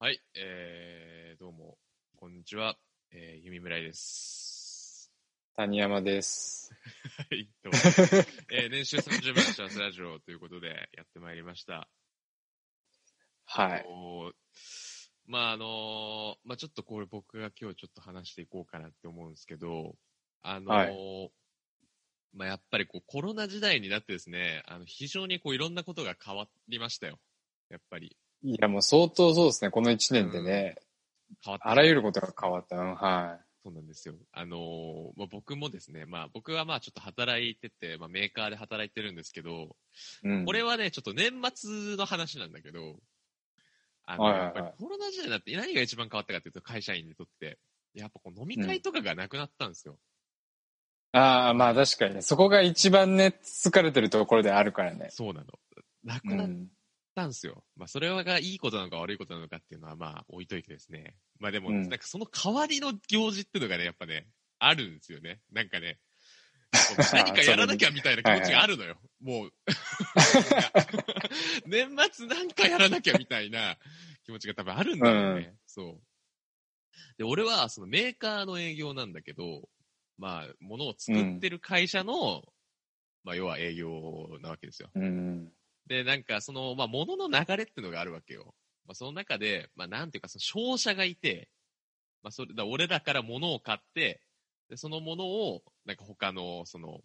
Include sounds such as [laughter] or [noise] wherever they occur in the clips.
はい、えー、どうも、こんにちは、えー、弓村井です。谷山です。[laughs] はい、どうも、[laughs] えー、年収30万幸せラジオということでやってまいりました。はい。まあ、あのーまあ、ちょっとこれ僕が今日ちょっと話していこうかなって思うんですけど、あのーまあ、やっぱりこうコロナ時代になってですね、あの非常にこういろんなことが変わりましたよ。やっぱり。いや、もう相当そうですね。この1年でね、変わってあらゆることが変わった。うんはそうなんですよ。あのーまあ、僕もですね、まあ僕はまあちょっと働いてて、まあメーカーで働いてるんですけど、い。うん。これはね、ちょっと年末の話なんだけど、あの、はいはいはいやっぱりコロナ時代になって何が一番変わったかっていうと、会社員にとって、やっぱこう飲み会とかがなくなったんですよ。ああ、まあ確かにね。そこが一番ね、疲れてるところであるからね。そうなの。なくう。なったんですよ。まあそれがいいことなのか悪いことなのかっていうのはまあ置いといてですね。まあでも、うんなんかその代わりの行事っていうのがね、やっぱね、あるんですよね。なんかね、[laughs] 何かやらなきゃみたいな気持ちがあるのよ。もう。[laughs] 年末なんかやらなきゃみたいな気持ちが多分あるんだよね。そう。で、俺はそのメーカーの営業なんだけど、まあ、物を作ってる会社の、まあ、要は営業なわけですよ。うん。で、なんか、その、まあ、物の流れっていうのがあるわけよ。まあ、その中で、まあ、なんていうか、その商社がいて、まあ、それ、だ俺らから物を買って、で、その物を、なんか他の、その、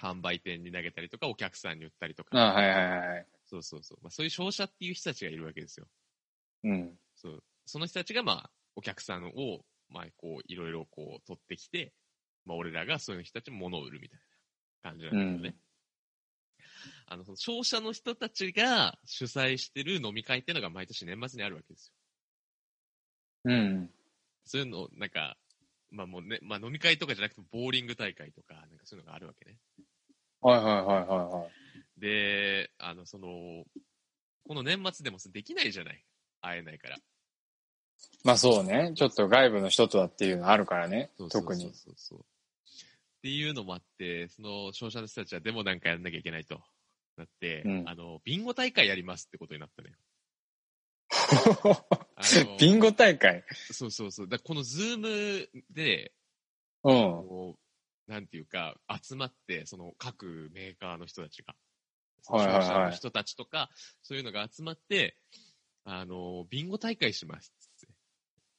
販売店に投げたりとか、お客さんに売ったりとか。あはいはいはい。そうそうそう。まあ、そういう商社っていう人たちがいるわけですよ。うん。そう。その人たちが、まあ、お客さんを、まあ、こう、いろいろこう、取ってきて、まあ、俺らがそういう人たちに物を売るみたいな感じなんだけどね。あの、その商社の人たちが主催してる飲み会っていうのが毎年年末にあるわけですよ。うん。そういうの、なんか、まあもうね、まあ飲み会とかじゃなくてボーリング大会とか、なんかそういうのがあるわけね。はいはいはいはいはい。で、あの、その、この年末でもできないじゃない。会えないから。まあそうね。ちょっと外部の人とはっていうのあるからね。そうそうそう特に。そうそう。っていうのもあって、その商社の人たちはでもなんかやんなきゃいけないとなって、うんあの、ビンゴ大会やりますってことになったのよ。[laughs] あのビンゴ大会？そうそうそう。だこのズームで、うん。なんていうか、集まって、その各メーカーの人たちが、はいはいはいの人たちとか、そういうのが集まって、あの、ビンゴ大会します。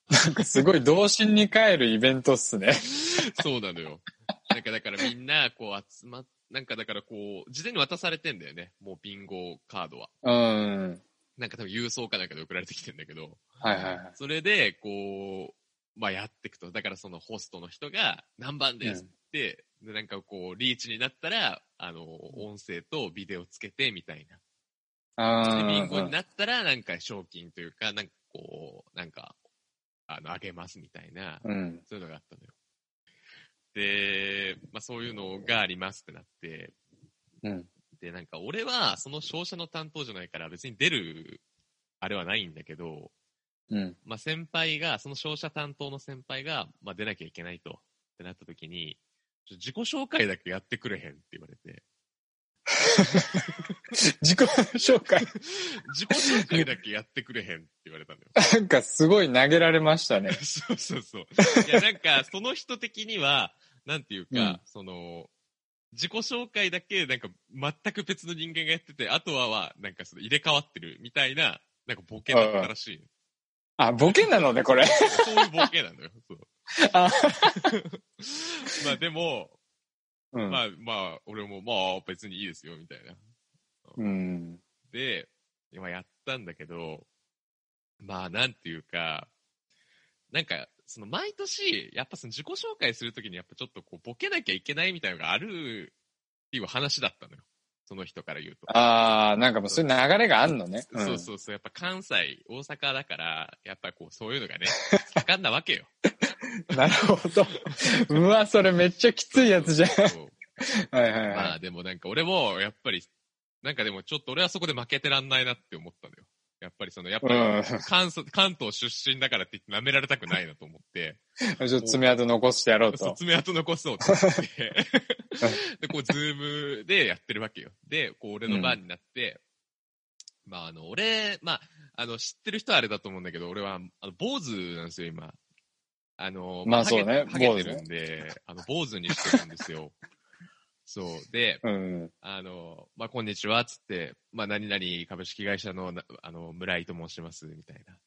なんかすごい童心に帰るイベントっすね。[laughs] そうなのよ。なんかだからみんな、こう集まっ、なんかだからこう、事前に渡されてんだよね。もうビンゴカードは。うん。なんか多分郵送かなんかで送られてきてんだけど、はいはいはい。それで、こう、まあやっていくと。だからそのホストの人が何番ですって、で、なんかこう、リーチになったら、あの、音声とビデオつけてみたいな。あで、ビンゴにーなったら、なんか賞金というか、なんかこう、なんか、あの、あげますみたいな、うん。そういうのがあったのよ。で、まあそういうのがありますってなって、うん。で、なんか俺はその商社の担当じゃないから別に出る、あれはないんだけど、うん。まあ先輩が、その商社担当の先輩が、まあ出なきゃいけないと、ってなった時に、自己紹介だけやってくれへんって言われて、[laughs] 自己紹介？[laughs] 自己紹介だけやってくれへんって言われたのよ。[laughs] なんかすごい投げられましたね。そうそうそう。いや、なんか、その人的には、なんていうか、うんその、自己紹介だけ、なんか、全く別の人間がやってて、あとはは、なんかその入れ替わってるみたいな、なんかボケだったらしい。あ、ボケなのね、これ。そういうボケなのよ。そうあ [laughs] まあでも、うん。まあまあ、俺もまあ別にいいですよ、みたいな。うん。で、今やったんだけど、まあなんていうか、なんか、その毎年、やっぱその自己紹介するときにやっぱちょっとこうボケなきゃいけないみたいなのがあるっていう話だったのよ。その人から言うと。ああ、なんかもうそういう流れがあんのね。んそうそうそう。やっぱ関西、大阪だから、やっぱこうそういうのがね、[laughs] 盛んなわけよ。なるほど。うわ、それめっちゃきついやつじゃん。そうはいはいはまあでもなんか俺も、やっぱり、なんかでもちょっと俺はそこで負けてらんないなって思ったのよ。やっぱりその、やっぱりうん関西、[laughs] 関東出身だからって言って舐められたくないなと思って、い。[laughs] ちょっと爪痕残してやろうと。爪痕残そうと思って、[laughs] で、こう、ズームでやってるわけよ。で、こう、俺の番になって、まあ、あの、俺、まあ、あの、知ってる人はあれだと思うんだけど、俺は、あの、坊主なんですよ、今。あの、まあそうねハゲハゲてるんで、あの、坊主にしてるんですよ。そう。で、うん。あの、まあ、こんにちは、つって、まあ、何々株式会社の、なあの、村井と申します、みたいな。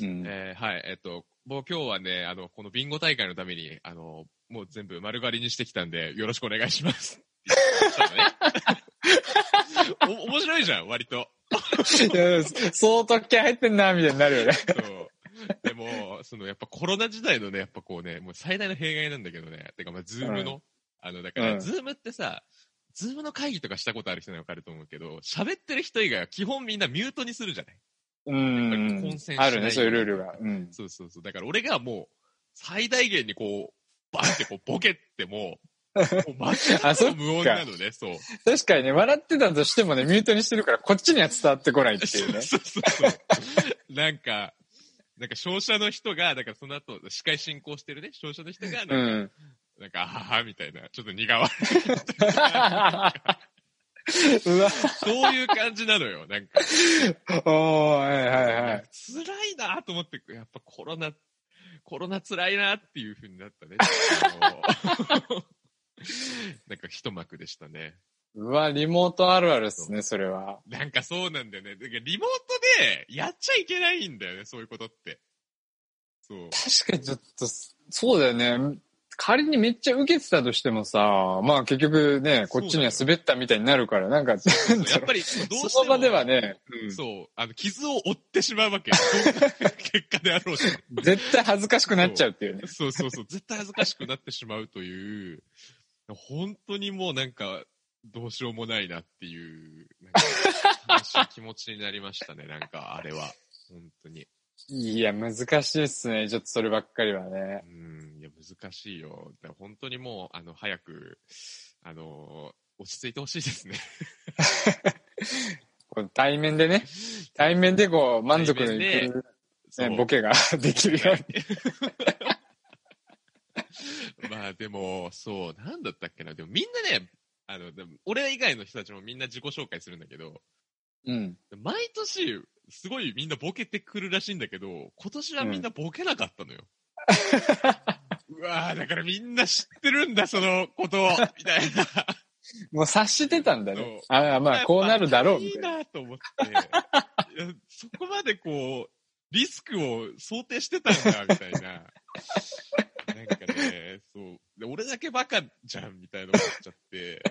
うん。えーはい、えっと、もう今日はね、あの、このビンゴ大会のために、あの、もう全部丸刈りにしてきたんで、よろしくお願いします。ね。[laughs] お、面白いじゃん、割と。相当気合入ってんな、みたいになるよね。そう。でも、その、やっぱコロナ時代のね、やっぱこうね、もう最大の弊害なんだけどね、てかまあ、ズームの、あの、だから、うんズームってさ、ズームの会議とかしたことある人にはわかると思うけど、喋ってる人以外は基本みんなミュートにするじゃない？うん混戦しないあるね、そういうルールが。うん。そうそうそう。だから俺がもう、最大限にこう、バンってこう、ボケっても、[laughs] もう全あそっかく無音なのね、そう。確かにね、笑ってたとしてもね、ミュートにしてるから、こっちには伝わってこないっていうね。そうそうそう。なんか、なんか、商社の人が、だからその後、司会進行してるね、商社の人が、なんか、うん。なんか、あはは、みたいな、ちょっと苦笑 [laughs] うわ、い。そういう感じなのよ、なんか。おー、はいはいはい。辛いなと思って、やっぱコロナ、コロナ辛いなっていう風になったね。[laughs] なんか一幕でしたね。うわ、リモートあるあるっすね、それは。なんかそうなんだよね。だリモートでやっちゃいけないんだよね、そういうことって。そう。確かにちょっと、そうだよね。仮にめっちゃ受けてたとしてもさ、まあ結局ね、こっちには滑ったみたいになるから、なんか、やっぱり、[laughs] どうしても。その場ではね、うんそう、あの、傷を負ってしまうわけ。[laughs] 結果であろうと。絶対恥ずかしくなっちゃうっていうね。そうそうそう、絶対恥ずかしくなってしまうという、本当にもうなんか、どうしようもないなっていう、気持ちになりましたね、なんか、あれは。本当に。いや、難しいっすね。ちょっとそればっかりはね。うん、いや、難しいよ。だ本当にもう、あの、早く、あの、落ち着いてほしいですね。[laughs] この対面でね、対面でこう、満足のいく、ね、ボケができるように。[laughs] まあでも、そう、なんだったっけな。でもみんなね、あの、でも俺以外の人たちもみんな自己紹介するんだけど、うん。毎年、すごいみんなボケてくるらしいんだけど、今年はみんなボケなかったのよ。[laughs] うわぁ、だからみんな知ってるんだ、そのことを、[laughs] みたいな。もう察してたんだね。ああ、まあ、こうなるだろう、みいいたいな。なと思って、そこまでこう、リスクを想定してたんだ、みたいな。なんかね、そう。で俺だけバカじゃん、みたいな思っちゃって、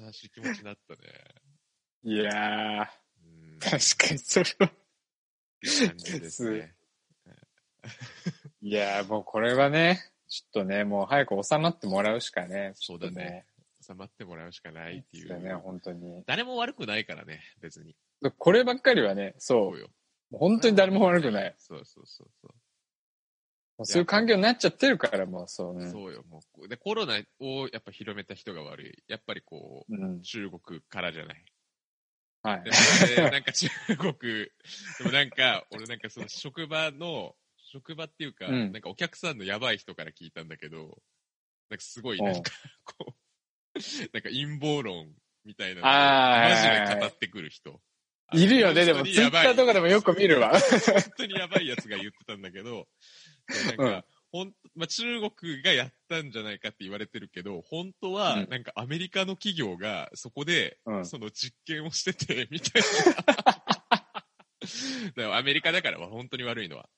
悲しい気持ちになったね。いやー、うん。確かにそれは。ですね。いやー、もうこれはね、ちょっとね、もう早く収まってもらうしかね。そうだね。収まってもらうしかないっていそうだね、う。本当に。誰も悪くないからね、別に。こればっかりはね、そうそう。よ。本当に誰も悪くない。そうそうそうそう。もうそういう環境になっちゃってるから、もうそう。うんそうよ。もう、で、コロナをやっぱ広めた人が悪い。やっぱりこう、うん。中国からじゃない。はい。なんか中国、でもなんか、俺なんかその職場の、職場っていうか、うん。なんかお客さんのやばい人から聞いたんだけど、なんかすごいなんか、こう、[laughs] なんか陰謀論みたいなマジで語ってくる人。いるよね、でも、ツイッターとかでもよく見るわ。本当にやばいやつが言ってたんだけど、なんか、うんほんまあ、中国がやったんじゃないかって言われてるけど、本当はう、んなんかアメリカの企業がそこで、うんその実験をしてて、みたいな。[laughs] アメリカだからは本当に悪いのは。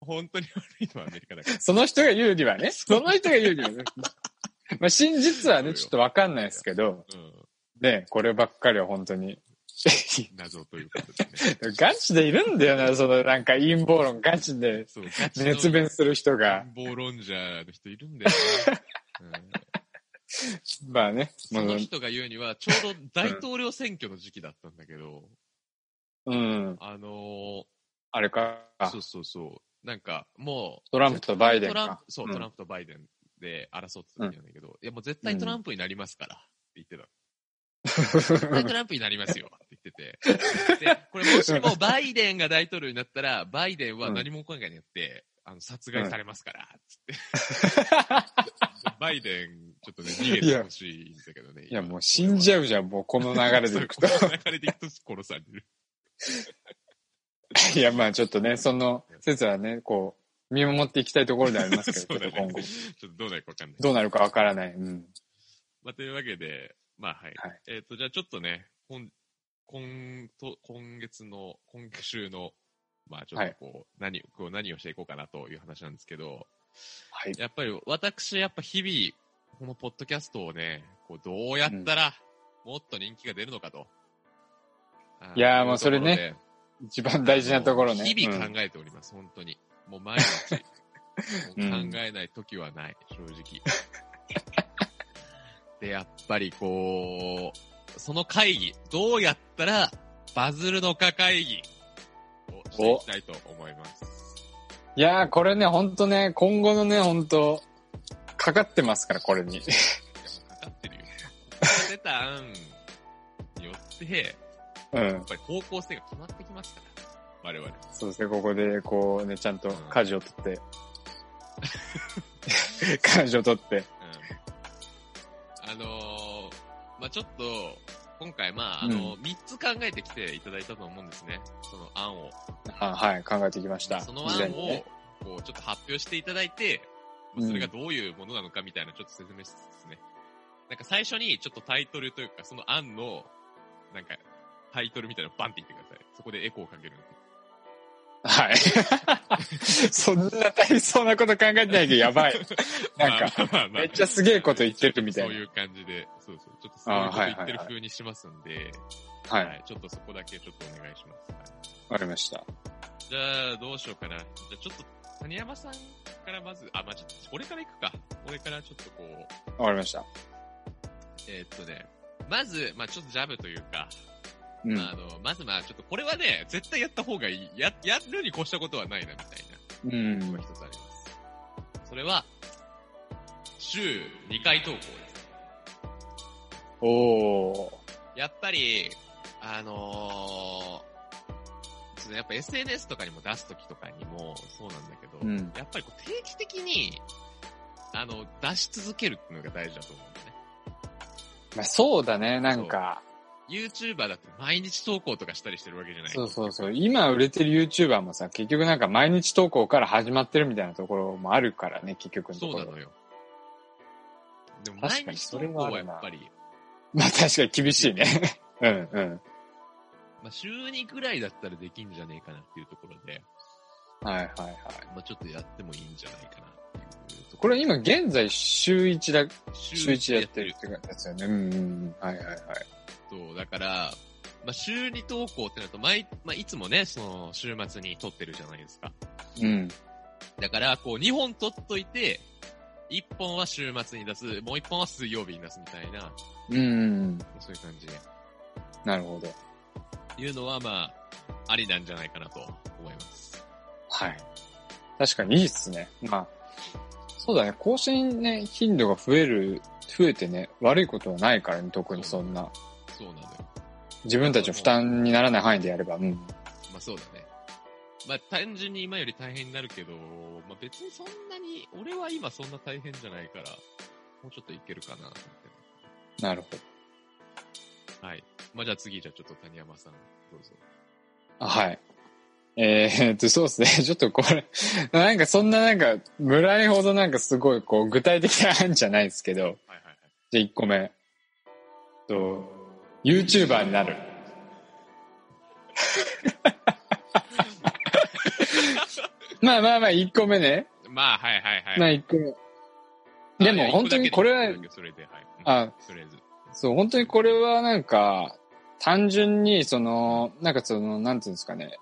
本当に悪いのはアメリカだから。[laughs] その人が言うにはね。[laughs] その人が言うにはね。まあ、真実はね、ちょっとわかんないですけど、うん。ね、こればっかりは本当に。[laughs] 謎ということでね。[laughs] ガチでいるんだよな、そのなんか陰謀論ガチで熱弁する人が。陰謀論者の人いるんだよね。うんまあね。その人が言うには、ちょうど大統領選挙の時期だったんだけど、うん。あのあれかー、。そうそうそう。なんか、もう、トランプとバイデンかトランプ。そう、うんトランプとバイデンで争ってたんだけど、いやもう絶対トランプになりますから、って言ってた。絶対トランプになりますよ [laughs] っててて。で、これもしもバイデンが大統領になったら、バイデンは何も考えにやって、あの、殺害されますから、つって。[laughs] バイデン、ちょっとね、逃げてほしいんだけどね。いや、もう死んじゃゃうじゃん、もうこの流れでいくと。この流れでいくと殺される。いや、まあちょっとね、その説はね、こう、見守っていきたいところでありますけど、だね今後。ちょっとどうなるかわかんない。どうなるかわからない。うん。まあ、というわけで、まあはい。はいえっ、と、じゃあちょっとね、今、今と、今月の、今週の、まあちょっとこう、何、こう何をしていこうかなという話なんですけど、はい。やっぱり私、やっぱ日々、このポッドキャストをね、こうどうやったら、もっと人気が出るのかと。あーいやーもうそれね一番大事なところね。日々うん考えております、本当に。もう毎日。[laughs] もう考えない時はない、正直。[laughs] で、やっぱりこう、その会議、どうやったらバズるのか会議をしていきたいと思います。いやー、これね、ほんとね、今後のね、ほんと、かかってますから、これに。いや、もうかかってるよ。出た案によって、うんやっ。ぱり方向性が決まってきますから、我々。そうですね、ここで、こうね、ちゃんと舵を取って、[laughs] 舵を取って。うん。あのー、まあちょっと、今回、まああの、3つ考えてきていただいたと思うんですね。その案を。あはい、考えてきました。その事前案をにね。、こう、ちょっと発表していただいて、まあそれがどういうものなのかみたいなちょっと説明しつつですね。なんか最初にちょっとタイトルというか、その案の、なんか、タイトルみたいなのバンって言ってください。そこでエコーをかけるんで。はい。[laughs] そんな大変そうなこと考えてないけど、やばい。[laughs] なんか、まあまあまあまあめっちゃすげえこと言ってるみたいなそういう感じで、そうそう。ちょっとすごいこと言ってる風にしますんで、はい。はい。ちょっとそこだけちょっとお願いします。はいわかりました。じゃあ、どうしようかな。じゃあ、ちょっと、谷山さんからまず、あ、まあ、ちょっと、俺から行くか。俺からちょっとこう、わかりました。えーっとね、まず、まあ、ちょっとジャブというか、うん。あの、まずまあ、ちょっとこれはね、絶対やった方がいい。や、やるに越したことはないな、みたいうんなのが一つあります。それは、週2回投稿です。おー。やっぱり、あのー、やっぱ SNS とかにも出すときとかにもそうなんだけど、うんやっぱりこう定期的に、あの、出し続けるっていうのが大事だと思うんだよね。まあ、そうだね、なんか。YouTuber だって毎日投稿とかしたりしてるわけじゃないそうそうそう。今売れてる YouTuber もさ、結局なんか毎日投稿から始まってるみたいなところもあるからね、結局のところ。そうなのよ。でも確かに毎日投稿はやっぱり、[laughs] まあ確かに厳しいね。[laughs] うんうん。まあ週2ぐらいだったらできんじゃねえかなっていうところで、はいはいはい。まあちょっとやってもいいんじゃないかなっていうとここれ今現在週1だ、ろ。週1でやってるってやつよね。うんうん。はいはいはい。そう、だから、まあ、週に投稿ってなると、毎、まあ、いつもね、その、週末に撮ってるじゃないですか。うん。だから、こう、2本撮っといて、1本は週末に出す、もう1本は水曜日に出すみたいな、うんうん。そういう感じで。なるほど。いうのは、まあ、ありなんじゃないかなと思います。はい。確かにいいっすね。まあ、そうだね。更新ね、頻度が増える、増えてね、悪いことはないからね、特にそんな。そうなのよ。自分たちの負担にならない範囲でやれば。うん。まあ、そうだね。まあ、単純に今より大変になるけど、まあ、別にそんなに、俺は今そんな大変じゃないから、もうちょっといけるかなと思って。なるほど。はい。まあ、じゃあ次、じゃあちょっと谷山さん、どうぞ。あはい。えー、っと、そうですね。[laughs] ちょっとこれ、なんかそんななんか、村井ほどなんかすごいこう、具体的な案じゃないですけど、はいはいはい。じゃあ1個目。と、YouTuber になる。[laughs] まあまあまあ、1個目ね。まあ、はいはいはい。まあ1個目。でも本当にこれは、それで、はい。あ、とりあえず。そう、本当にこれはなんか、単純に、その、なんかその、なんていうんですかね。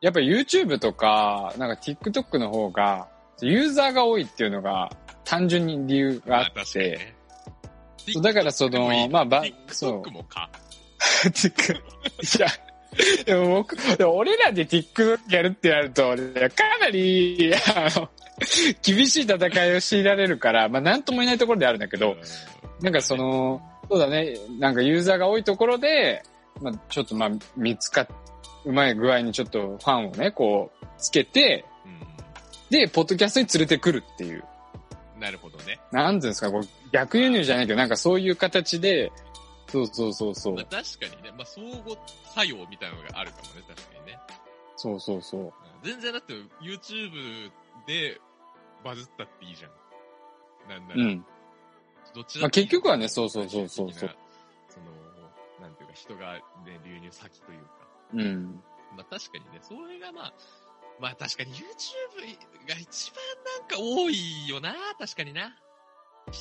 やっぱ YouTube とか、なんか TikTok の方が、ユーザーが多いっていうのが、単純に理由があまあ、って、だからその、まあ、ば、そう。もか。いや、でも僕、でも俺らで TikTok やるってやると、かなり、あの、厳しい戦いを強いられるから、まあなんとも言えないところであるんだけど、うんなんかそ、の、そうだね、なんかユーザーが多いところで、まあちょっとまあ見つかっ、うまい具合にちょっとファンをね、こう、つけて、うで、ポッドキャストに連れてくるっていう。ん。なるほどね。なんていうんですか、こう逆輸入じゃないけど、なんかそういう形で、そうそうそうそうまあ、。確かにね。まあ、相互作用みたいなのがあるかもね、確かにね。そうそうそう。うん全然だって YouTube でバズったっていいじゃん。なんなら。うん。どっちまあだっていい結局はねそうそうそうそうそうその、なんていうか人がね、流入先というか。うん。まあ確かにね、それがまあ、まあ確かに YouTube が一番なんか多いよな、確かにな。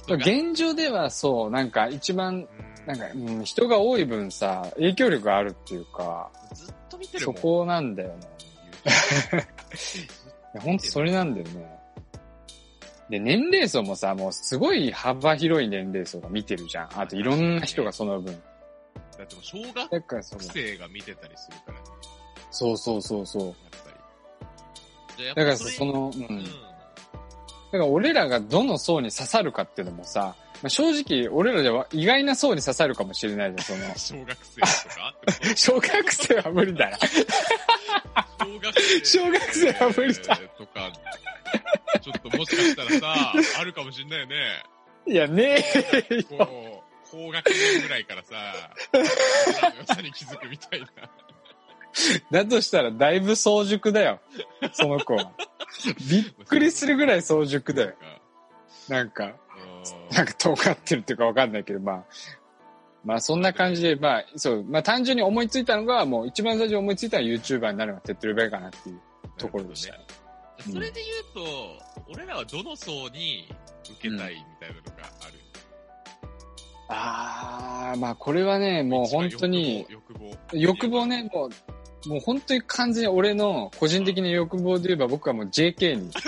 現状ではそう、なんか一番、うんなんか、うん、人が多い分さ、影響力があるっていうか、ずっと見てる。そこなんだよね。[laughs] いや、ほんとそれなんだよね。で、年齢層もさ、もうすごい幅広い年齢層が見てるじゃん。あといろんな人がその分。だってもう小学だからその、生が見てたりするからね、そうそうそうそう。やっぱり。だからその、うん。うん。だから俺らがどの層に刺さるかっていうのもさ、まあ、正直俺らでは意外な層に刺さるかもしれないじゃん、その。[laughs] 小学生とか [laughs] 小学生は無理だな。小学生。は無理だとか、ちょっともしかしたらさ、あるかもしんないよね。いや、ねえよ。こう、高学年ぐらいからさ、[laughs] 良さに気づくみたいな。[laughs] だとしたらだいぶ早熟だよ。その子は。[laughs] びっくりするぐらい早熟だよ。なんか、うんなんか尖ってるっていうかわかんないけど、まあ。まあそんな感じで、まあ、そう、まあ単純に思いついたのが、もう一番最初に思いついたのは YouTuber になるのが手っ取り早いかなっていうところでしたね。うんそれで言うと、俺らはどの層に受けたいみたいなのがある？あー、まあこれはね、もう本当に、欲望。欲望ね、もう、もう本当に完全に俺の個人的な欲望で言えば僕はもう JK に。[laughs]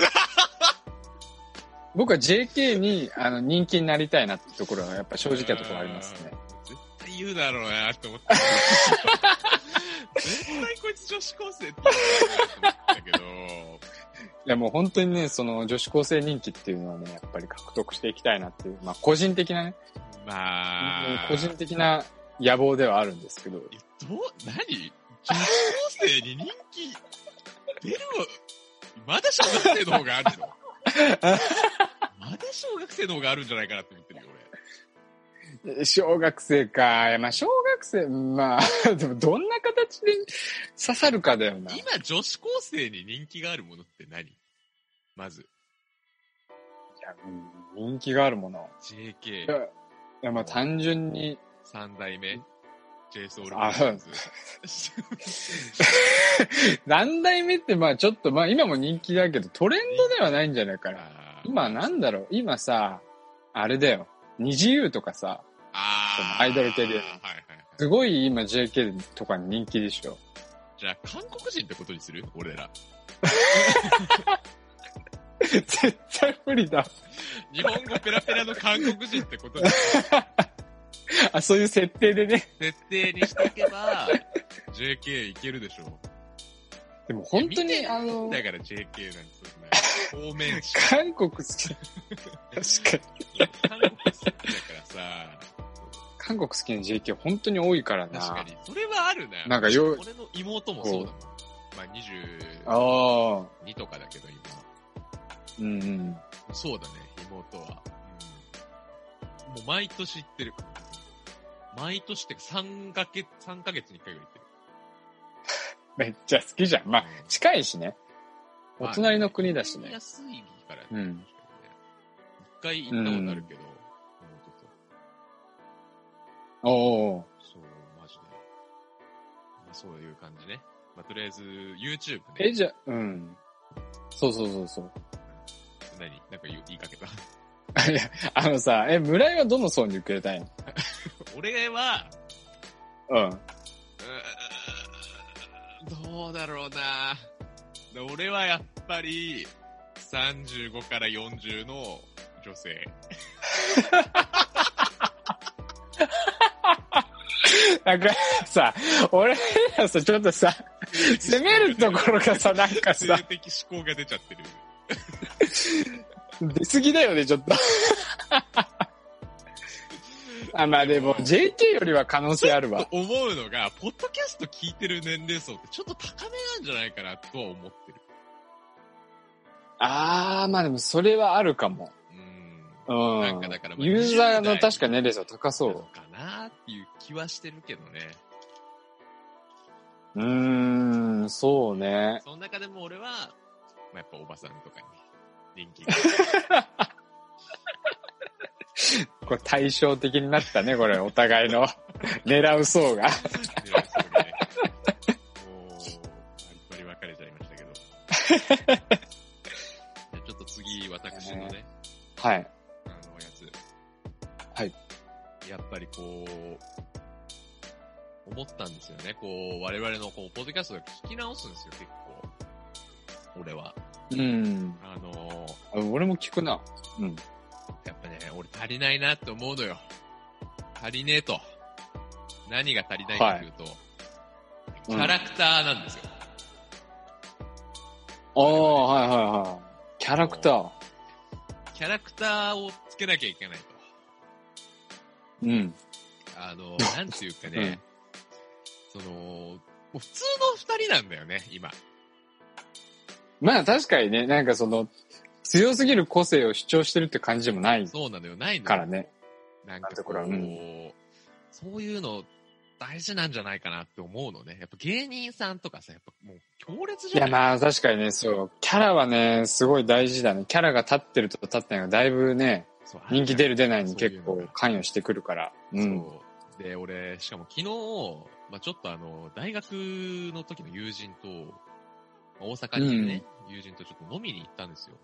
僕は JK にあの人気になりたいなってところはやっぱ正直なところありますね。絶対言うだろうなって思って。絶対こいつ女子高生って言ったけど、いやもう本当にね、その女子高生人気っていうのはね、やっぱり獲得していきたいなっていう、まあ個人的なね、まあ、個人的な野望ではあるんですけど。どう、何女子高生に人気出るまだ小学生の方があるの？[laughs] まだ小学生の方があるんじゃないかなって思ってるよ、俺。小学生か。いやまあ小学生、まあ、[laughs] でもどんな形で刺さるかだよな。い今、女子高生に人気があるものって何？まず、やうん人気があるもの。い JK や、いやまあ単純に、三代目、JSOUL あ何 [laughs] 代目ってまあちょっとまあ今も人気だけどトレンドではないんじゃないかな。今なんだろう？今さ、あれだよ。二次優とかさ、あそのアイドル系ではいはいはい。すごい今 JK とか人気でしょ。じゃあ、韓国人ってことにする？俺ら。[laughs] 絶対無理だ。日本語ペラペラの韓国人ってことに [laughs] あ、そういう設定でね。設定にしとけば、JK いけるでしょ。でも本当にあの、だから JK なんてそんな、方面しか韓国好き。確かに。韓国好きだからさ、韓国好きな JK 本当に多いからな。確かに。それはあるな。なんかよ俺の妹もそうだもん。まあ、ああ。22とかだけど今。うんうん。そうだね、妹は。うん、もう毎年行ってる。毎年ってか3ヶ月、3ヶ月に1回ぐらい行ってる。めっちゃ好きじゃん。まあ、近いしね。おまあ隣の国だしね。安いからね。うん。一回行ったことあるけど、妹と。おおそう、マジで。まあ、そういう感じね。まあ、とりあえず、YouTube ね。え、じゃあ、うん。そうそうそうそう。何？なんか言い言いかけた？[laughs] いや、あのさ、え、村井はどの層に受け入れたいの？俺は、うん。どうだろうな。俺はやっぱり、35から40の女性。[laughs] なんかさ、俺らさ、ちょっとさ、攻めるところがさ、なんかさ性、的思考が出ちゃってる。[laughs] 出過ぎだよね、ちょっと。[laughs] あ、まあでも、JK よりは可能性あるわ。と思うのが、ポッドキャスト聞いてる年齢層ってちょっと高めなんじゃないかなとは思ってる。あー、まあでもそれはあるかも。うん。うん。なんかだからまあユーザーの20代確か年齢層高そう。かなっていう気はしてるけどね。うーん、ん、そうね。その中でも俺は、まあ、やっぱおばさんとかに人気が。[laughs] [laughs] これ対照的になったね、これ、お互いの [laughs] 狙う層が。ねそうねもう、バリバリ分かれちゃいましたけど。[laughs] じゃあちょっと次、私のね、はい。あの、やつ。はい。やっぱりこう、思ったんですよね。こう、我々のこう、ポッドキャストで聞き直すんですよ、結構。俺は。うん。あのーあ俺も聞くな。うん。やっぱね、俺足りないなって思うのよ。足りねえと。何が足りないかというと、キャラクターなんですよ。ああ、はいはいはい。キャラクター。キャラクターをつけなきゃいけないと。うん。あの、[laughs] なんていうかね、その、もう普通の二人なんだよね、今。まあ確かにね、なんかその、強すぎる個性を主張してるって感じでもないそうなのよ、ないのよ。からね。なんかこう、そういうの大事なんじゃないかなって思うのね。やっぱ芸人さんとかさ、やっぱもう強烈いやじゃない？まあ確かにね、そう。キャラはね、すごい大事だね。キャラが立ってると立ってないがだいぶね、人気出る出ないに結構関与してくるから。うん。そう。で、俺、しかも昨日、まあちょっとあの、大学の時の友人と、まあ大阪にいるね、友人とちょっと飲みに行ったんですよ。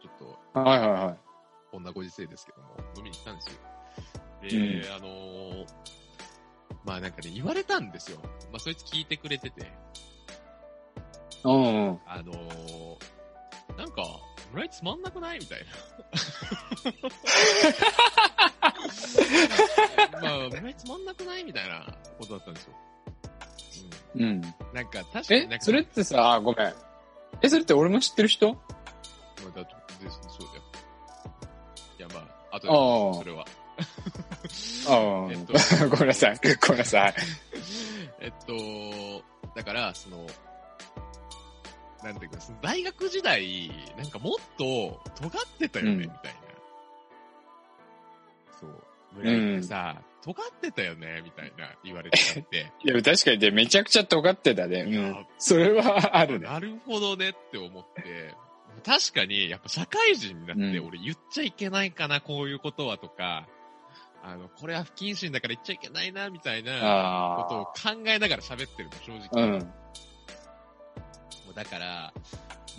ちょっと、はいはいはい。こんなご時世ですけども、飲みに行ったんですよ。で、うあのーまあなんかね、言われたんですよ。まあそいつ聞いてくれてて、うんうん。あのーなんか、村井つまんなくないみたいな。[laughs] まあ、村井つまんなくないみたいなことだったんですよ。うん。うん。なんか、確かにえそれってさ、あ、ごめん。え、それって俺も知ってる人？まあ、だと、でそうだよ。いや、まあ、あとああで、それは。あえっとあ、[laughs] ごめんなさい。ごめんなさい。[laughs] えっと、だから、その、なんていうか、その大学時代、なんかもっと尖ってたよね、うんみたいな。そう。村井君さ、尖ってたよね、みたいな言われてたって。[laughs] いや、確かにね、めちゃくちゃ尖ってたね。うん。それはあるね。なるほどねって思って、確かに、やっぱ社会人になって、うん俺言っちゃいけないかな、こういうことはとか、あの、これは不謹慎だから言っちゃいけないな、みたいなことをあ考えながら喋ってるの、正。うん。もうだから、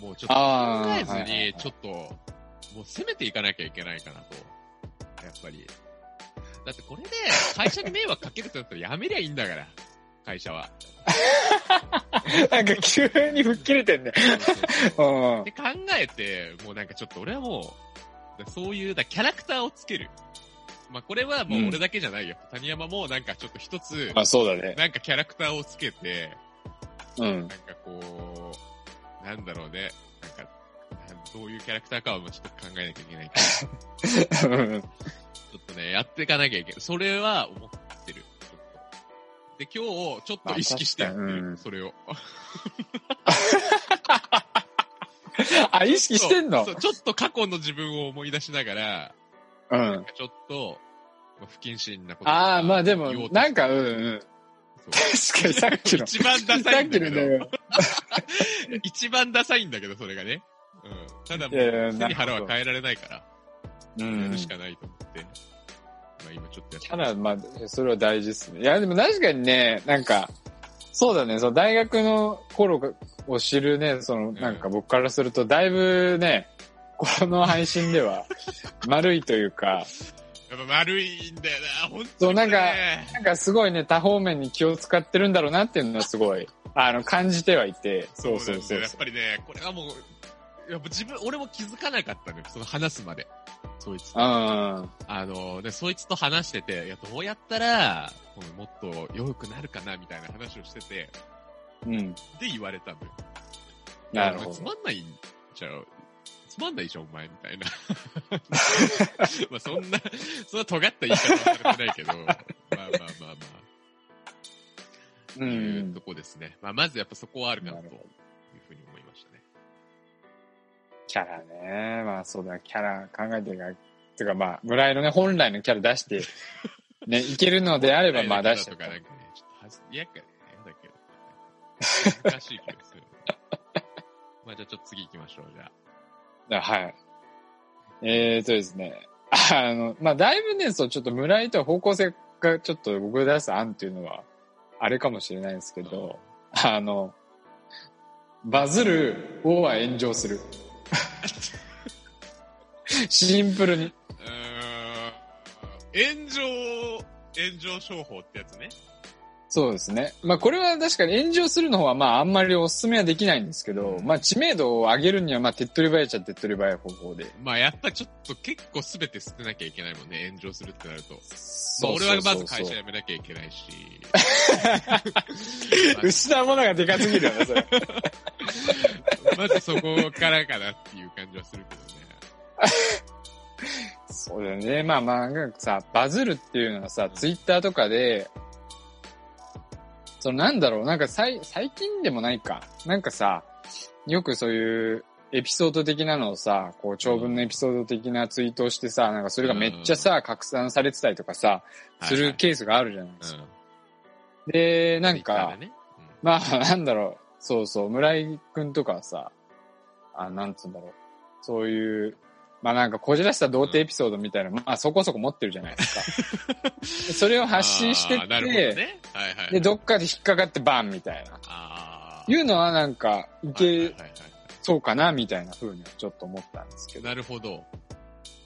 もうちょっとあー考えずに、はいはいはいちょっと、もう攻めていかなきゃいけないかなと。やっぱり。だってこれで会社に迷惑かけるってなったらやめりゃいいんだから。会社は。[laughs] [laughs] なんか急に吹っ切れてんね。うんで。考えて、もうなんかちょっと俺はもう、だそういう、だキャラクターをつける。まあこれはもう俺だけじゃないよ。谷山もなんかちょっと一つ、まあそうだね。なんかキャラクターをつけて、うんなん。かこう、なんだろうね。なんか、どういうキャラクターかはもうちょっと考えなきゃいけないけど、う [laughs] んちょっとね、やっていかなきゃいけない。それは思っで、今日、ちょっと意識してやってる。うんそれを。[laughs] あ、意識してんの？ちょっと過去の自分を思い出しながら、うん。ちょっと、まあ不謹慎なことああ、まあでもなんか、うんうん。確かにさっきの。一番ダサいんだけど、のね。[laughs] 一番ダサいんだけど、それがね。うん。ただもいやいやう、背に腹は変えられないから、うやるん。しかないと思って、まあ今ちょっとキャラ、まあ、それは大事っすね。いや、でも確かにね、なんか、そうだね、その大学の頃を知るね、その、なんか僕からすると、だいぶね、この配信では、[laughs] 丸いというか、やっぱ丸いんだよな、本当に、ね。そうなんかなんかすごいね、多方面に気を使ってるんだろうなっていうのはすごい、あの、感じてはいて、そうそうそうなんだよやっぱりね、これはもう、やっぱ自分、俺も気づかなかったのよ、その話すまで。そいつと。うん。あの、で、そいつと話してて、いや、どうやったら、うんもっと良くなるかな、みたいな話をしてて、うん。で言われたのよ。なるほどつまんないんちゃう？つまんないじゃん、お前、みたいな。[laughs] まあ、そんな、そんな尖った言い方はされてないけど、まあまあまあまあ。う。というんとこですね。まあ、まずやっぱそこはあるかなとキャラね。まあそうだ、キャラ考えてか、てかまあ、村井のね、本来のキャラ出して、[laughs] ね、いけるのであればまあ出してとかなんかね、ちょっとはず、嫌か、嫌だけど。難しい気がする。まあじゃあちょっと次行きましょう、じゃあ。あはい。えーとですね。[laughs] あの、まあ、だいぶね、そう、ちょっと村井とは方向性がちょっと僕が出す案っていうのは、あれかもしれないんですけど、あの、バズるをは炎上する。[laughs] シンプルに。うーん炎上、炎上商法ってやつね。そうですね。まあこれは確かに炎上するの方はまああんまりお勧めはできないんですけど、まあ知名度を上げるにはまあ手っ取り早いっちゃ手っ取り早い方法で。まあやっぱちょっと結構すべて捨てなきゃいけないもんね、炎上するってなると。まあそう俺はまず会社辞めなきゃいけないし。[laughs] 失うものがでかすぎるよね、それ。[laughs] [laughs] まずそこからかなっていう感じはするけどね。そうだよね。まあまあ、なんかさ、バズるっていうのはさ、ツイッターとかで、そのなんだろう、なんか最最近でもないか。なんかさ、よくそういうエピソード的なのをさ、こう長文のエピソード的なツイートをしてさ、なんかそれがめっちゃさ、拡散されてたりとかさ、するケースがあるじゃないですか。で、なんか、まあ、なんだろう。そうそう、村井くんとかはさ、あ、なんつうんだろう。そういう、まあなんかこじらした童貞エピソードみたいな、まあそこそこ持ってるじゃないですか。で [laughs] それを発信してって、ね。はいはいはい。で、どっかで引っかかってバンみたいな。あいうのはなんか、いあ。けそうかな、みたいな風にはちょっと思ったんですけど。なるほど。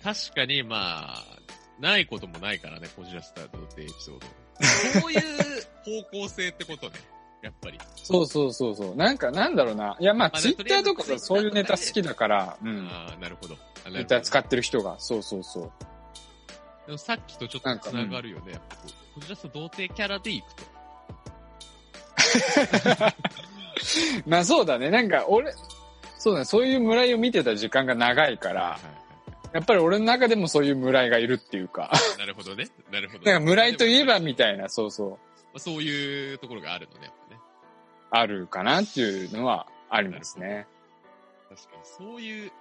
確かに、まあ、ないこともないからね、こじらせた童貞エピソード。[laughs] そういう方向性ってことね。やっぱり。そうそうそうそう。なんか、なんだろうな。いや、まあ、まあツイッターとかさ、そういうネタ好きだから、うん。ああ、なるほど。ツツイッター使ってる人が。そうそうそう。でもさっきとちょっと繋がるよね。やっぱこうこじらせた童貞キャラでいくと。[laughs] まあそうだね。なんか、俺、そうだね。そういう村井を見てた時間が長いから、やっぱり俺の中でもそういう村井がいるっていうか。はいなるほどね。なるほど。なんか村井といえばみいたいな、そうそう、な。そういうところがあるのね。あるかなっていうのはありますね。確かに、そういう、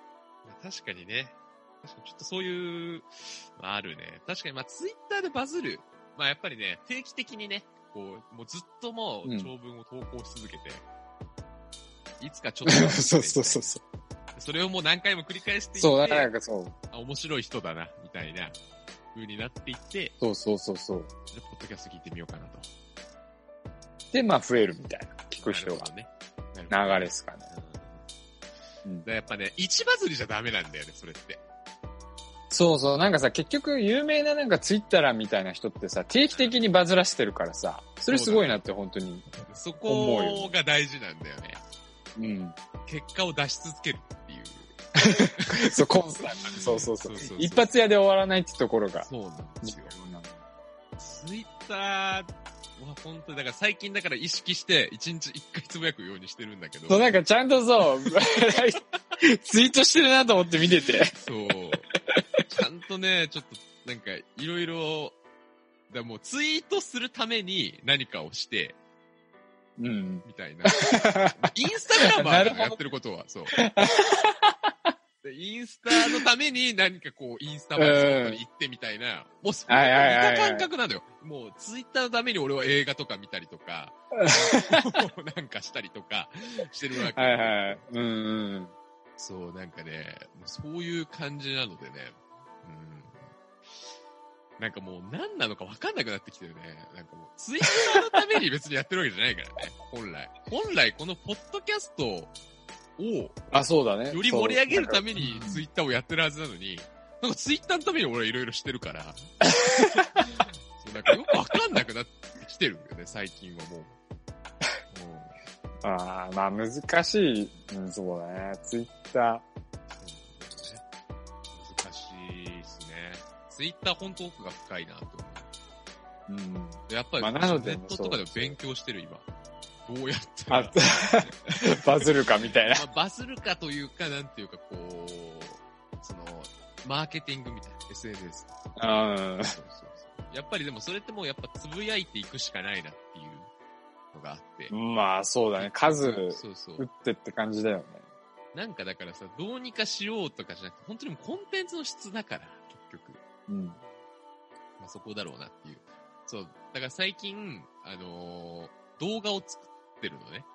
まあ確かにね。確かにちょっとそういう、まあ、あるね。確かに、まあ、ツイッターでバズる。まあ、やっぱりね、定期的にね、こう、もうずっともううん長文を投稿し続けて、いつかちょっと [laughs] そうそうそうそう。それをもう何回も繰り返していって、そう、なんかそう。あ、面白い人だな、みたいな風になっていって、そうそうそうそう。じゃあポッドキャスト聞いてみようかなと。で、まあ増えるみたいな。聞く人が。ね。流れですかね。うんやっぱね、一バズりじゃダメなんだよね、それって。そうそう。なんかさ、結局有名ななんかツイッターみたいな人ってさ、定期的にバズらせてるからさ、それすごいなって本当に。そこが大事なんだよね。うん。結果を出し続けるっていう。[laughs] そう、コンスタントに。そうそうそう一発屋で終わらないってところが。そうなんですよ。なツイッターは本当に、だから最近だから意識して一日一回つぶやくようにしてるんだけど。そう、なんかちゃんとそう、[laughs] ツイートしてるなと思って見てて。そう。ちゃんとね、ちょっとなんかいろいろ、だもうツイートするために何かをして、うん。みたいな。インスタグラマーがやってることは、そう。[laughs] でインスタのために何かこう、インスタ映えスポットに行ってみたいな、もうそれはいはいはいはい似た感覚なのよ。もう、ツイッターのために俺は映画とか見たりとか、[laughs] なんかしたりとかしてるわけ。はいはい。うんうん。そう、なんかね、もうそういう感じなのでね、うん。なんかもう何なのか分かんなくなってきてるね。なんかもう、ツイッターのために別にやってるわけじゃないからね、本来。本来このポッドキャストを、あ、そうだね。より盛り上げるためにツイッターをやってるはずなのに、なんかツイッターのために俺はいろいろしてるから、[laughs] そうなんかよくわかんなくなってきてるんだよね、最近はもう。う [laughs] んああ、まあ難しい。うん、そうだね。ツイッタそうなんだよね難しいですね。ツイッター本当奥が深いなと。うん。う。やっぱり、ネットとかでも勉強してる今。どうやった [laughs] バズるかみたいな。まあ、バズるかというか、なんていうかこう、その、マーケティングみたいな、SNS。うん。そうそうそう。やっぱりでもそれってもうやっぱつぶやいていくしかないなっていうのがあって。まあそうだね。数そうそう打ってって感じだよね。なんかだからさ、どうにかしようとかじゃなくて、本当にもうコンテンツの質だから、結局。うん。まあ、そこだろうなっていう。そう。だから最近、あのー動画を作ってるのね。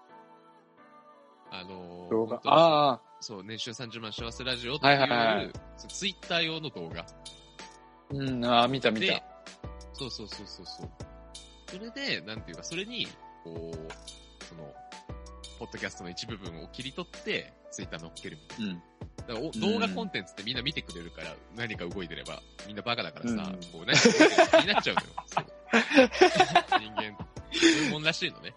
あのー動画ああ、そう、年収30万幸せラジオってはいはいはいいう、ツイッター用の動画。うん、ああ、見た見でた。、そうそうそうそうそう。それで、なんていうか、それに、こう、その、ポッドキャストの一部分を切り取って、ツイッター乗っける。うん。だからお動画コンテンツってみんな見てくれるから、何か動いてれば、みんなバカだからさ、うんこう何か気になっちゃうのよ。[laughs] 人間、そういうもんらしいのね。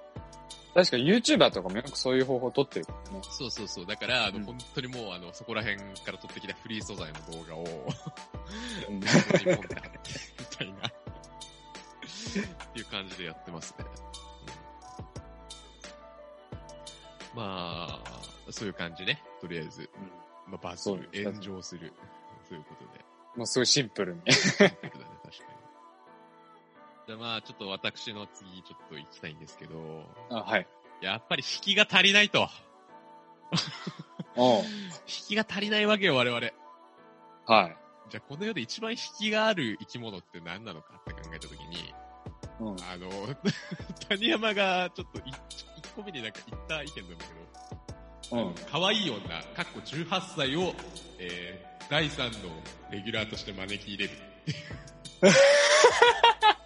確か YouTuber とかもよくそういう方法取ってるからね。そうそうそう。だから、あの、うん本当にもう、あの、そこら辺から撮ってきたフリー素材の動画を、[laughs] みたいな。っていう感じでやってますね。うんまあ、そういう感じね。とりあえず。まあ、バズる、炎上する。そういうことで。もうすごいシンプルに。じゃあまあ、ちょっと私の次、ちょっと行きたいんですけど、あ、はい。やっぱり引きが足りないと。引きが足りないわけよ、我々。はい。じゃあ、この世で一番引きがある生き物って何なのかって考えたときに、うん。あの、[laughs] 谷山がちょっと一一個目になんか言った意見なんだけど、うん。可愛い女、かっこ18歳を、えー、第3のレギュラーとして招き入れる。[laughs]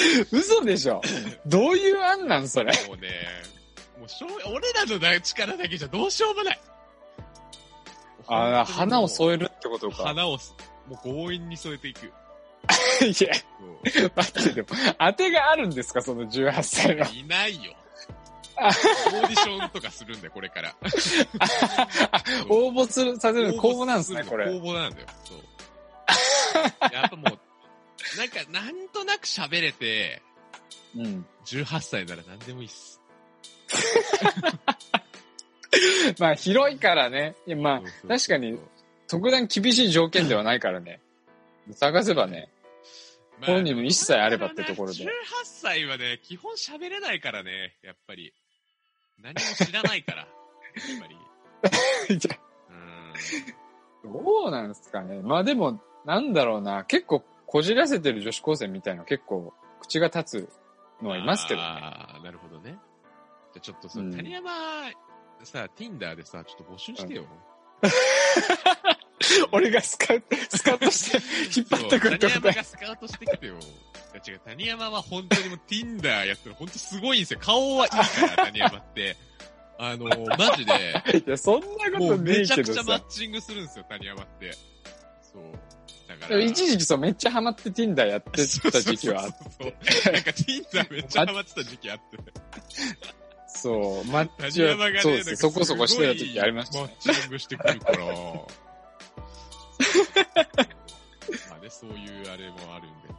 [laughs] 嘘でしょどういう案なんそれ？もうね、もうしょう、俺らのだ力だけじゃどうしようもない。あ花を添ええるってことか。花をす、もう強引に添えていく。[laughs] いや、待って、でも、当てがあるんですか？その18歳の。いないよ。あオーディションとかするんだよ、これから。応募する、させる公募なんですね、これ。公募なんだよ。そう。やっぱもう、なんか、なんとなく喋れて、うん。18歳なら何でもいいっす。[laughs] まあ、広いからね。いやまあ確かに、特段厳しい条件ではないからね。探せばね。まあ本人の一切あればってところで18歳はね、基本喋れないからね、やっぱり。何も知らないから。やっぱり。[laughs] うん。どうなんですかね。まあでも、なんだろうな。結構、こじらせてる女子高生みたいな結構、口が立つのはいますけどね。ああ、なるほどね。じゃあちょっとさ、うん谷山、さ、Tinder でさ、ちょっと募集してよ。[laughs] 俺がスカウト、スカウトして [laughs] 引っ張ってくるってこと？山がスカウトしてきてよ。違う、谷山は本当にもう Tinder やったら本当すごいんですよ。顔はいいから、谷山って。[laughs] あのマジで、いや、そんなことねえめちゃくちゃ。マッチングするんですよ、谷山って。そう。だかでら。も一時期そう、めっちゃハマって Tinder やってた時期はあっそうそうなんか Tinder めっちゃハマってた時期あって。そう、マッチはね、そうですそこそこしてた時ありましたね。マッチングしてくるから。[laughs] まあね、そういうあれもあるんでね。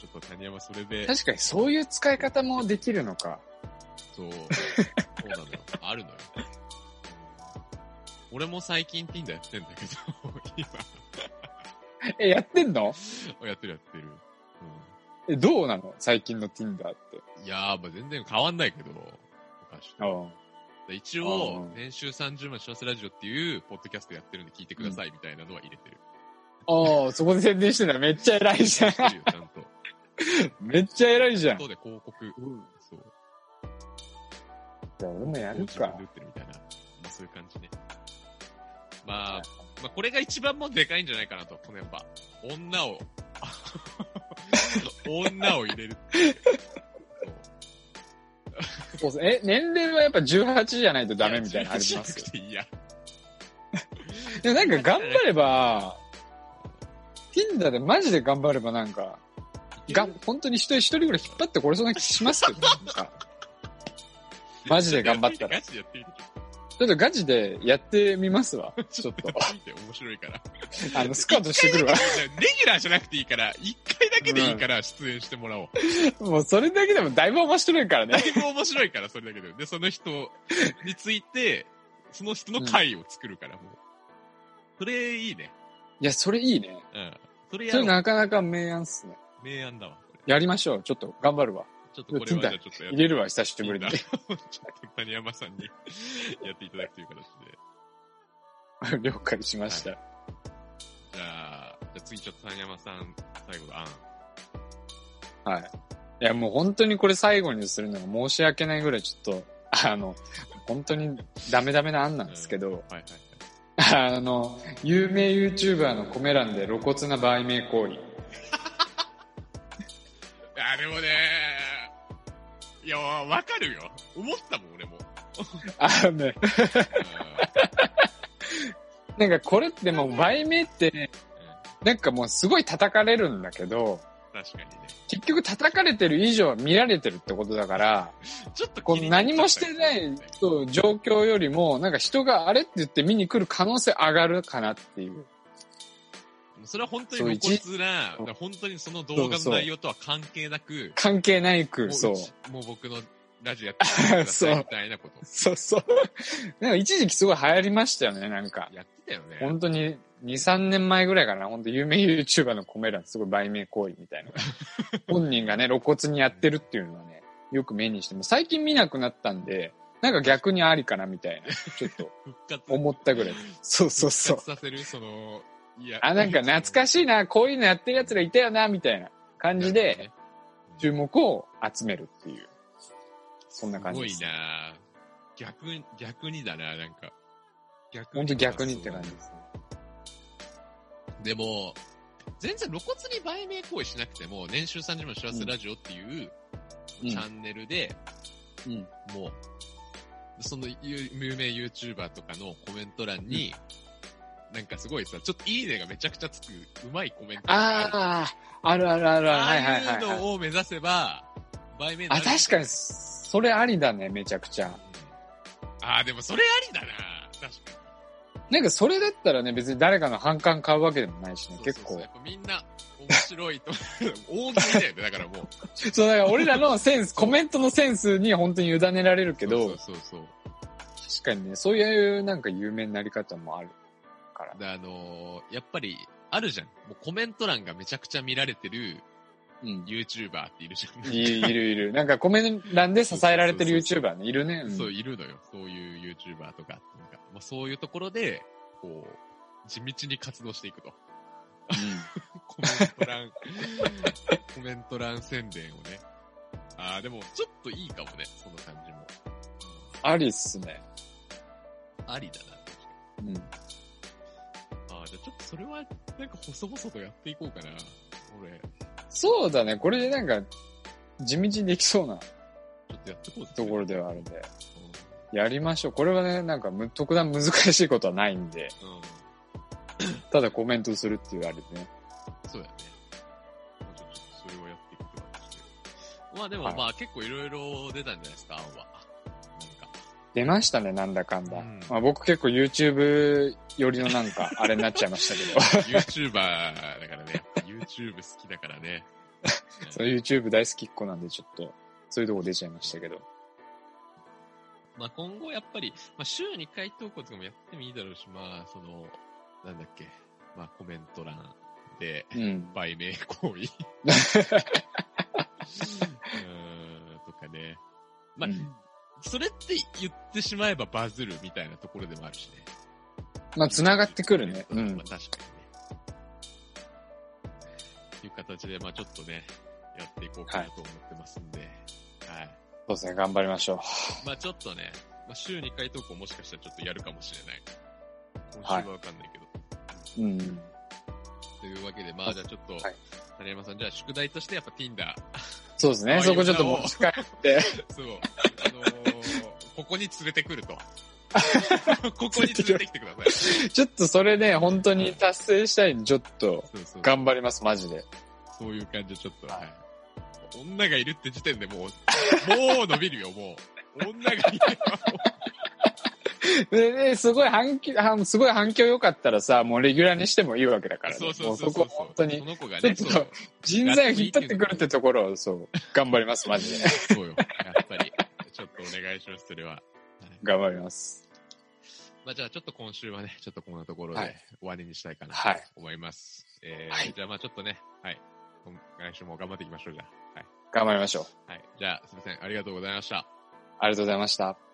ちょっと谷山それで、確かにそういう使い方もできるのか。そう、そうなのよ。あるのよ。[laughs] うん俺も最近 Tinder やってんだけど、今、え、やってんの？[laughs] やってるやってる。え、どうなの？最近の Tinder って。うん、いやー、まあ全然変わんないけど、昔と。一う応ん、年収30万幸せラジオっていう、ポッドキャストやってるんで聞いてくださいみたいなのは入れてる。ああ、そこで宣伝してんだ。めっちゃ偉いじゃん。[laughs] ちゃんと。めっちゃ偉いじゃん。後で広告。そう。じゃあ俺もやるか自分で。売ってるみたいな。まあそういう感じね。まあ、まあこれが一番もうでかいんじゃないかなと。このやっぱ、女を、[laughs] 女を入れる。そうえ、年齢はやっぱ18じゃないとダメみたいなのありやます？よ。18じゃなくていいや。でもなんか頑張れば、Tinder でマジで頑張ればなんか、が、本当に一人一人ぐらい引っ張ってこれそうな気しますけど、なんか。[laughs] マジで頑張ったら。ガチでやってみて。ちょっとガチでやってみますわ。ちょっと。やって面白いから。あの、スカウトしてくるわ。レギュラーじゃなくていいから、一回だけでいいから出演してもらおう。もうそれだけでもだいぶ面白いからね。だいぶ面白いから、それだけで。で、その人について、その人の回を作るから、もう。それいいね。いや、それいいね。うん。それやそれ。なかなか明暗っすね。明暗だわ。やりましょう。ちょっと頑張るわ。ちょっとこれはじゃあちょっとや入れるわ、久しぶりに。ちょっと谷山さんにやっていただくという形で。[laughs] 了解しました。じゃあ、じゃあ次ちょっと谷山さん、最後の案。はい。いや、もう本当にこれ最後にするのが申し訳ないぐらいちょっとあの、本当にダメダメな案なんですけど、はいはいはい。あの、有名 YouTuber のコメ欄で露骨な売名行為。[laughs] いや、でもね、いや、わかるよ。思ったもん、俺も。[laughs] あのね、なんかこれってもう売名って、なんかもうすごい叩かれるんだけど、確かにね。結局叩かれてる以上は見られてるってことだから、ちょっとこう何もしてない状況よりも、なんか人があれって言って見に来る可能性上がるかなっていう。それは本当に露骨な、本当にその動画の内容とは関係なく、関係ないく、もそうもう僕のラジオやってくださいみたいなこと。そうそう。[laughs] なんか一時期すごい流行りましたよね、なんか。やってたよね。本当に2、3年前ぐらいかな、本当有名 YouTuber のコメ欄すごい売名行為みたいな。[laughs] 本人がね、露骨にやってるっていうのはね、よく目にしても、最近見なくなったんで、なんか逆にありかなみたいな、ちょっと。[laughs] 思ったぐらい。そうそうそう復。活させる、その、いや。あ、なんか懐かしいな、こういうのやってる奴らいたよな、みたいな感じで、注目を集めるっていう。そんな感じですすごいな逆に、逆にだな、なんか。逆本当逆にって感じですね。でも、全然露骨に売名行為しなくても、年収30万幸せラジオっていううんチャンネルで、うん。もう、その有有名 YouTuber とかのコメント欄に、なんかすごいさ、ちょっといいねがめちゃくちゃつく、うまいコメントがある。ああ、あるあるある、あはいはいはいはい。のを目指せば、売名になあ、る確かに、それありだね、めちゃくちゃ。ああ、でもそれありだな。確かに。なんかそれだったらね、別に誰かの反感買うわけでもないしね、結構そうそうそうやっ。ぱみんな面白いと、大喜利だよね、だからもう。[laughs] そう、だから俺らのセンス、コメントのセンスに本当に委ねられるけど、そうそうそう。確かにね、そういうなんか有名になり方もあるから。で、あのーやっぱり、あるじゃん。もうコメント欄がめちゃくちゃ見られてるうん。YouTuber っているじゃん。いるいるいる。なんかコメント欄で支えられてる YouTuber ね、いるね。うんそう、いるのよ。そういう YouTuber とか。なんかまあ、そういうところで、こう、地道に活動していくと。[laughs] コメント欄、[laughs] コメント欄宣伝をね。ああ、でも、ちょっといいかもね、その感じも。ありっすね。ありだな。うん。じゃあちょっとそれは、なんか細々とやっていこうかな。俺、そうだね、これでなんか、地道にできそうなちょっとやってこうぜところではあるんで、うんやりましょう。これはね、なんかむ、特段難しいことはないんで、うん。ただコメントするっていうあれでね。そうやね。まあちょっとそれをやっていくって感じで。まあでも、はいまあ結構いろいろ出たんじゃないですか、案は。出ましたね、なんだかんだ。うんまあ僕結構 YouTube 寄りのなんか、[laughs] あれになっちゃいましたけど。YouTuber だからね。YouTube 好きだからね。[laughs] そう YouTube 大好きっ子なんでちょっと、そういうとこ出ちゃいましたけど。まあ今後やっぱり、まあ週2回投稿とかもやってもいいだろうし、まあその、なんだっけ、まあコメント欄で、うん。売名行為。[laughs] うーん、とかね。まあ、うんそれって言ってしまえばバズるみたいなところでもあるしね。まあ、繋がってくるね。うんまあ。確かにね。という形で、まあちょっとね、やっていこうかなと思ってますんで。はい。そうですね、頑張りましょまあちょっとね、まあ週2回投稿もしかしたらちょっとやるかもしれない。今週はわかんないけど。う。うん。というわけで、まあじゃあちょっと、はい谷山さん、じゃあ宿題としてやっぱ Tinder。そうですね、[laughs] あそこちょっと持ち帰って。[laughs] そう。あのーここに連れてくると。[laughs] ここに連れてきてください。ちょっとそれね、本当に達成したいんで、ちょっと。頑張ります、マジで。そういう感じでちょっと、はい。女がいるって時点でもう、もう伸びるよ、もう。女がいればもで、ね、すごい反響、あすごい反響良かったらさ、もうレギュラーにしてもいいわけだからう。ね。そうそうそうそこ本当にそ、の子がね、ちょっと人材を引っ張ってくるってところを、そう、頑張ります、[laughs] マジで。そうよ。お願いします、それは。はい頑張ります。まあじゃあちょっと今週はね、ちょっとこんなところではい終わりにしたいかなはいと思います。えーはいじゃあまあちょっとね、はい。今来週も頑張っていきましょう、じゃあ。はい。頑張りましょう。はい。じゃあ、すいません。ありがとうございました。ありがとうございました。